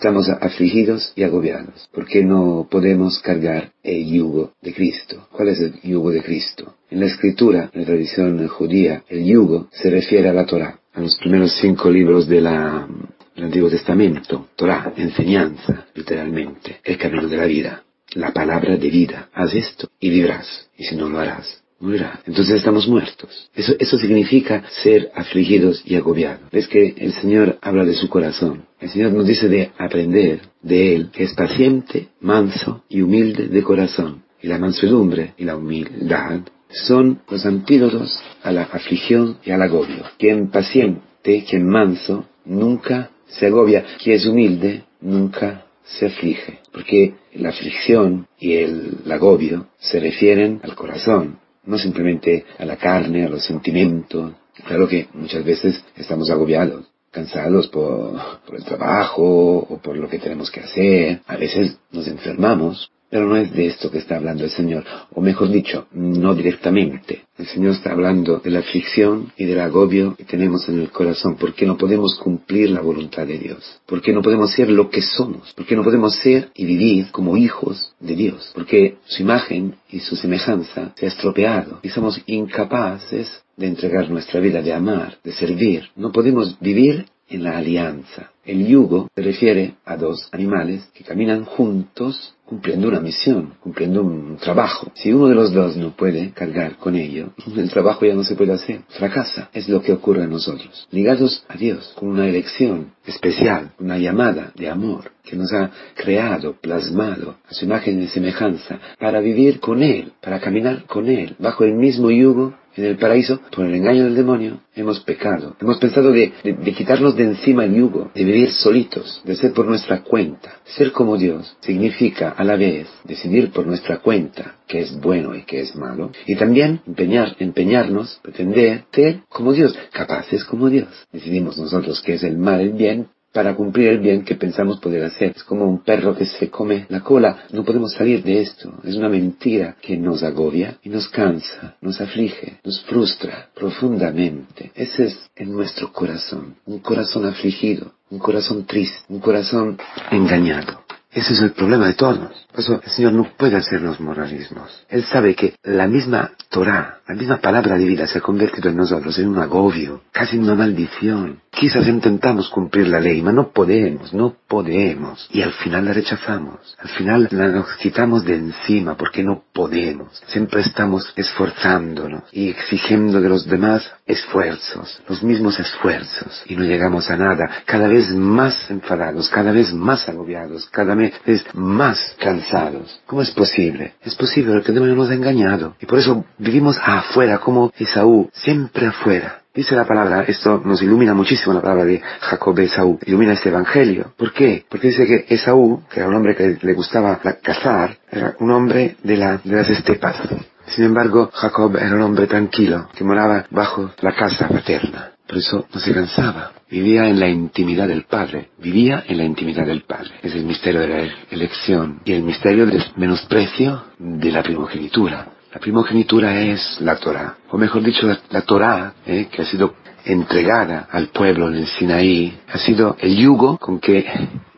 estamos afligidos y agobiados, porque no podemos cargar el yugo de Cristo. ¿Cuál es el yugo de Cristo? En la escritura, en la tradición judía, el yugo se refiere a la Torah, a los primeros cinco libros del Antiguo Testamento, Torah, enseñanza, literalmente, el camino de la vida, la palabra de vida. Haz esto y vivirás, y si no lo harás, morirás. Entonces estamos muertos. Eso, eso significa ser afligidos y agobiados. Ves que el Señor habla de su corazón. El Señor nos dice de aprender de Él, que es paciente, manso y humilde de corazón. Y la mansedumbre y la humildad son los antídotos a la aflicción y al agobio. Quien paciente, quien manso, nunca se agobia. Quien es humilde, nunca se aflige. Porque la aflicción y el agobio se refieren al corazón, no simplemente a la carne, a los sentimientos. Claro que muchas veces estamos agobiados, cansados por, por el trabajo o por lo que tenemos que hacer. A veces nos enfermamos, pero no es de esto que está hablando el Señor, o mejor dicho, no directamente. El Señor está hablando de la aflicción y del agobio que tenemos en el corazón, porque no podemos cumplir la voluntad de Dios, porque no podemos ser lo que somos, porque no podemos ser y vivir como hijos de Dios, porque su imagen y su semejanza se ha estropeado. Y somos incapaces de entregar nuestra vida, de amar, de servir. No podemos vivir en la alianza. El yugo se refiere a dos animales que caminan juntos cumpliendo una misión, cumpliendo un trabajo. Si uno de los dos no puede cargar con ello, el trabajo ya no se puede hacer, fracasa. Es lo que ocurre a nosotros. Ligados a Dios, con una elección especial, una llamada de amor que nos ha creado, plasmado a su imagen y semejanza, para vivir con Él, para caminar con Él, bajo el mismo yugo en el paraíso, por el engaño del demonio, hemos pecado. Hemos pensado de, de, quitarnos de encima el yugo, de vivir solitos, de ser por nuestra cuenta. Ser como Dios significa a la vez decidir por nuestra cuenta qué es bueno y qué es malo, y también empeñar, empeñarnos, pretender ser como Dios, capaces como Dios. Decidimos nosotros qué es el mal, el bien, para cumplir el bien que pensamos poder hacer. Es como un perro que se come la cola. No podemos salir de esto. Es una mentira que nos agobia y nos cansa, nos aflige, nos frustra profundamente. Ese es en nuestro corazón. Un corazón afligido, un corazón triste, un corazón engañado. Ese es el problema de todos. Por eso el Señor no puede hacernos moralismos. Él sabe que la misma Torah, la misma palabra de vida se ha convertido en nosotros en un agobio, casi en una maldición. Quizás intentamos cumplir la ley, pero no podemos, no podemos. Y al final la rechazamos. Al final la nos quitamos de encima porque no podemos. Siempre estamos esforzándonos y exigiendo de los demás esfuerzos, los mismos esfuerzos. Y no llegamos a nada. Cada vez más enfadados, cada vez más agobiados, cada vez más cansados. ¿Cómo es posible? Es posible porque el nos ha engañado. Y por eso vivimos afuera como Esaú, siempre afuera. Dice la palabra, esto nos ilumina muchísimo la palabra de Jacob Esaú, ilumina este evangelio. ¿Por qué? Porque dice que Esaú, que era un hombre que le gustaba cazar, era un hombre de, la, de las estepas. Sin embargo, Jacob era un hombre tranquilo, que moraba bajo la casa paterna. Por eso no se cansaba. Vivía en la intimidad del Padre. Vivía en la intimidad del Padre. Es el misterio de la elección y el misterio del menosprecio de la primogenitura. La primogenitura es la Torah, o mejor dicho, la, la Torah, eh, que ha sido entregada al pueblo en el Sinaí, ha sido el yugo con que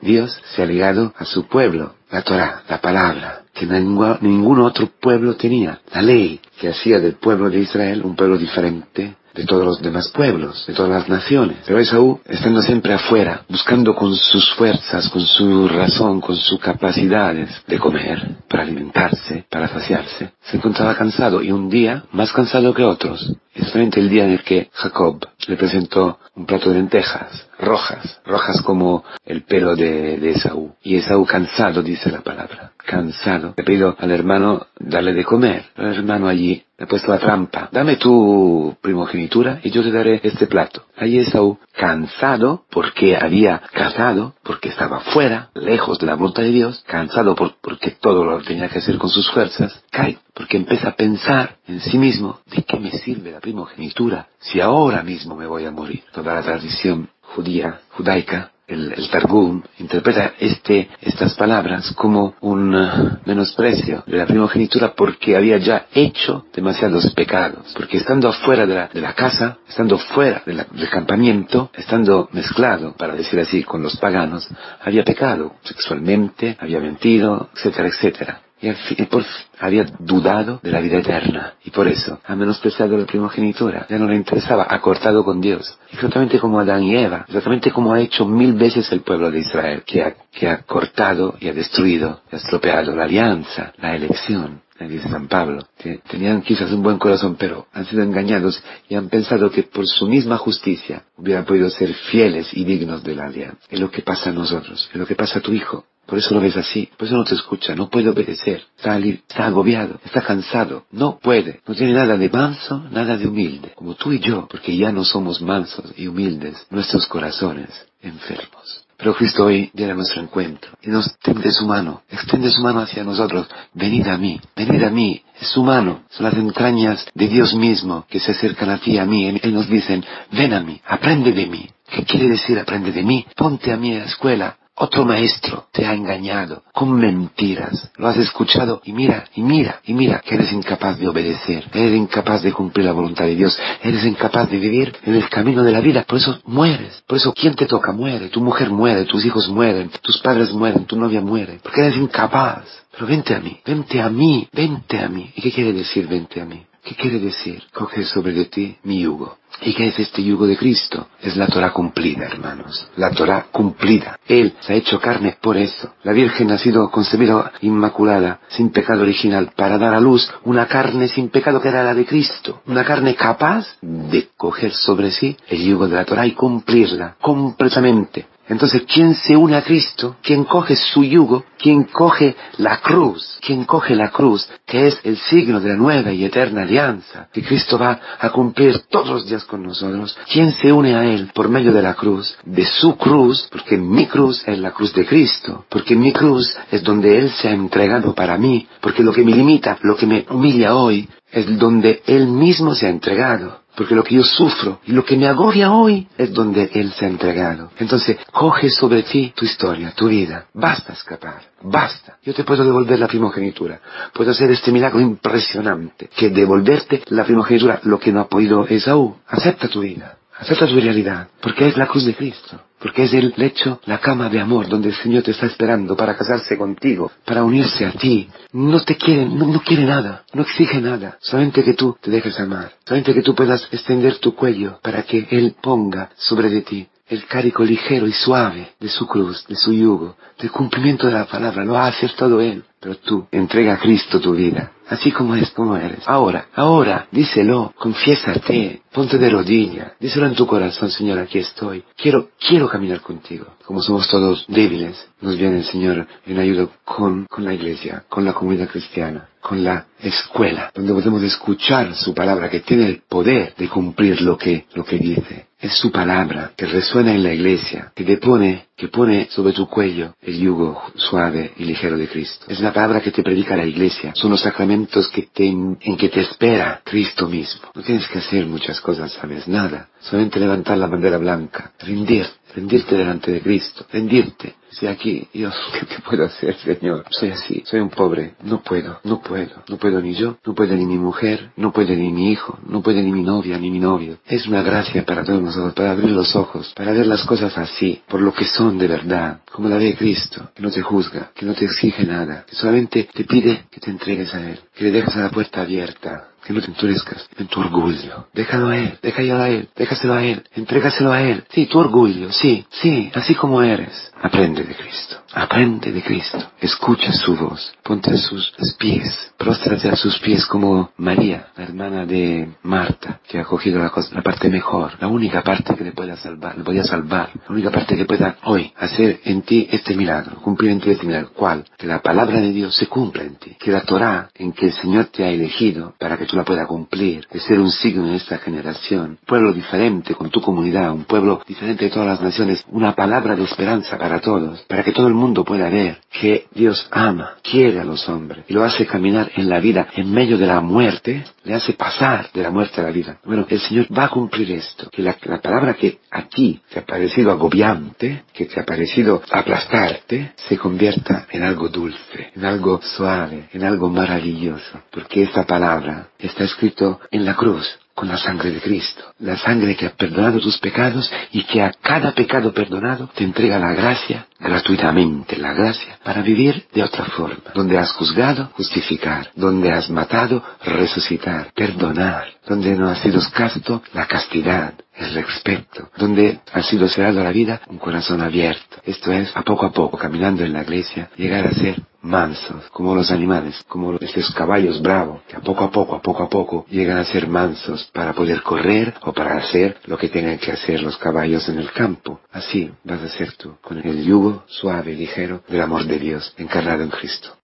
Dios se ha ligado a su pueblo, la Torah, la palabra, que ningún, ningún otro pueblo tenía, la ley que hacía del pueblo de Israel un pueblo diferente de todos los demás pueblos, de todas las naciones. Pero Esaú, estando siempre afuera, buscando con sus fuerzas, con su razón, con sus capacidades de comer, para alimentarse, para saciarse, se encontraba cansado y un día más cansado que otros. Especialmente el día en el que Jacob le presentó un plato de lentejas, rojas, rojas como el pelo de, de Esaú. Y Esaú cansado, dice la palabra, cansado, le pido al hermano darle de comer. El hermano allí le ha puesto la trampa. Dame tu primogenitura y yo te daré este plato. Allí Esaú, cansado porque había cazado, porque estaba fuera, lejos de la voluntad de Dios, cansado por, porque todo lo tenía que hacer con sus fuerzas, cae, porque empieza a pensar en sí mismo, ¿de qué me sirve la primogenitura si ahora mismo me voy a morir? Toda la tradición judía, judaica, el, Targum interpreta este, estas palabras como un uh, menosprecio de la primogenitura porque había ya hecho demasiados pecados. Porque estando afuera de la, de la casa, estando fuera del campamento, estando mezclado, para decir así, con los paganos, había pecado sexualmente, había mentido, etcétera, etcétera y, por, había dudado de la vida eterna y por eso ha menospreciado la primogenitura, ya no le interesaba, ha cortado con Dios, exactamente como Adán y Eva, exactamente como ha hecho mil veces el pueblo de Israel, que ha, que ha cortado y ha destruido, y ha estropeado la alianza, la elección, dice San Pablo, que tenían quizás un buen corazón, pero han sido engañados y han pensado que por su misma justicia hubieran podido ser fieles y dignos de la alianza. Es lo que pasa a nosotros, es lo que pasa a tu hijo. Por eso lo ves así, por eso no te escucha, no puede obedecer, está, está agobiado, está cansado, no puede, no tiene nada de manso, nada de humilde, como tú y yo, porque ya no somos mansos y humildes, nuestros corazones enfermos. Pero Cristo hoy viene a nuestro encuentro y nos extiende su mano, extiende su mano hacia nosotros. Venid a mí, venid a mí. Es su mano, son las entrañas de Dios mismo que se acercan a ti, a mí, y nos dicen, ven a mí, aprende de mí. ¿Qué quiere decir aprende de mí? Ponte a mí a la escuela, otro maestro te ha engañado con mentiras. Lo has escuchado y mira, y mira, y mira que eres incapaz de obedecer. Eres incapaz de cumplir la voluntad de Dios. Eres incapaz de vivir en el camino de la vida. Por eso mueres. Por eso ¿quién te toca? Muere. Tu mujer muere, tus hijos mueren, tus padres mueren, tu novia muere. Porque eres incapaz. Pero vente a mí, vente a mí, vente a mí. ¿Y qué quiere decir vente a mí? ¿Qué quiere decir? Coge sobre ti mi yugo. ¿Y qué es este yugo de Cristo? Es la Torah cumplida, hermanos. La Torah cumplida. Él se ha hecho carne por eso. La Virgen ha sido concebida inmaculada, sin pecado original, para dar a luz una carne sin pecado que era la de Cristo. Una carne capaz de coger sobre sí el yugo de la Torah y cumplirla completamente. Entonces, ¿quién se une a Cristo? ¿Quién coge su yugo? ¿Quién coge la cruz? ¿Quién coge la cruz? Que es el signo de la nueva y eterna alianza que Cristo va a cumplir todos los días con nosotros. ¿Quién se une a Él por medio de la cruz? De su cruz, porque mi cruz es la cruz de Cristo. Porque mi cruz es donde Él se ha entregado para mí. Porque lo que me limita, lo que me humilla hoy, es donde Él mismo se ha entregado. Porque lo que yo sufro y lo que me agobia hoy es donde Él se ha entregado. Entonces, coge sobre ti tu historia, tu vida. Basta escapar. Basta. Yo te puedo devolver la primogenitura. Puedo hacer este milagro impresionante. Que devolverte la primogenitura, lo que no ha podido Esaú. Acepta tu vida. Acepta tu realidad. Porque es la cruz de Cristo porque es el lecho, la cama de amor donde el Señor te está esperando para casarse contigo, para unirse a ti. No te quiere, no, quiere nada, no exige nada, solamente que tú te dejes amar, solamente que tú puedas extender tu cuello para que Él ponga sobre de ti el cárico ligero y suave de su cruz, de su yugo, del cumplimiento de la palabra, lo ha acertado Él. Pero tú entrega a Cristo tu vida, así como es, como eres. Ahora, ahora, díselo, confiésate, ponte de rodilla, díselo en tu corazón, Señor, aquí estoy. Quiero, quiero caminar contigo. Como somos todos débiles, nos viene el Señor en ayuda con, con la iglesia, con la comunidad cristiana, con la escuela, donde podemos escuchar su palabra que tiene el poder de cumplir lo que, lo que dice. Es su palabra que resuena en la iglesia, que te pone, que pone sobre tu cuello el yugo suave y ligero de Cristo. Es la palabra que te predica la iglesia. Son los sacramentos que te, en que te espera Cristo mismo. No tienes que hacer muchas cosas, sabes, nada. Solamente levantar la bandera blanca, rendir, rendirte delante de Cristo, rendirte si aquí, Dios, ¿qué, puedo hacer, Señor? Soy así, soy un pobre, no puedo, no puedo, no puedo ni yo, no puede ni mi mujer, no puede ni mi hijo, no puede ni mi novia, ni mi novio. Es una gracia para todos nosotros, para abrir los ojos, para ver las cosas así, por lo que son de verdad, como la ve Cristo, que no te juzga, que no te exige nada, que solamente te pide que te entregues a Él, que le dejes a la puerta abierta, que no te endurezcas en tu orgullo. Déjalo a Él, déjalo a Él, déjaselo a Él, entrégaselo a Él. Sí, tu orgullo, sí, sí, así como eres. Aprende de Cristo. Aprende de Cristo. Escucha su voz. Ponte a sus pies. Próstrate a sus pies como María, la hermana de Marta, que ha cogido la, la parte mejor, la única parte que le pueda salvar, le podía salvar, la única parte que pueda hoy hacer en ti este milagro, cumplir en ti este milagro. ¿Cuál? Que la palabra de Dios se cumpla en ti. Que la Torah en que el Señor te ha elegido para que tú la cumplir, de ser un signo en esta generación, pueblo diferente con tu comunidad, un pueblo diferente de todas las naciones, una palabra de esperanza para todos, para que todo el mundo pueda ver que Dios ama, quiere a los hombres y lo hace caminar en la vida en medio de la muerte, le hace pasar de la muerte a la vida. Bueno, el Señor va a cumplir esto, que la, palabra que a ti te ha parecido agobiante, que te ha parecido aplastarte, se convierta en algo dulce, en algo suave, en algo maravilloso, porque esta palabra está escrito en la cruz, con la sangre de Cristo, la sangre que ha perdonado tus pecados y que a cada pecado perdonado te entrega la gracia gratuitamente, la gracia para vivir de otra forma, donde has juzgado, justificar, donde has matado, resucitar, perdonar, donde no has sido casto, la castidad, el respeto, donde ha sido cerrado la vida, un corazón abierto. Esto es, a poco a poco, caminando en la iglesia, llegar a ser mansos, como los animales, como estos caballos bravos, que a poco a poco, a poco a poco, llegan a ser mansos para poder correr o para hacer lo que tienen que hacer los caballos en el campo. Así vas a ser tú, con el yugo suave y ligero del amor de Dios encarnado en Cristo.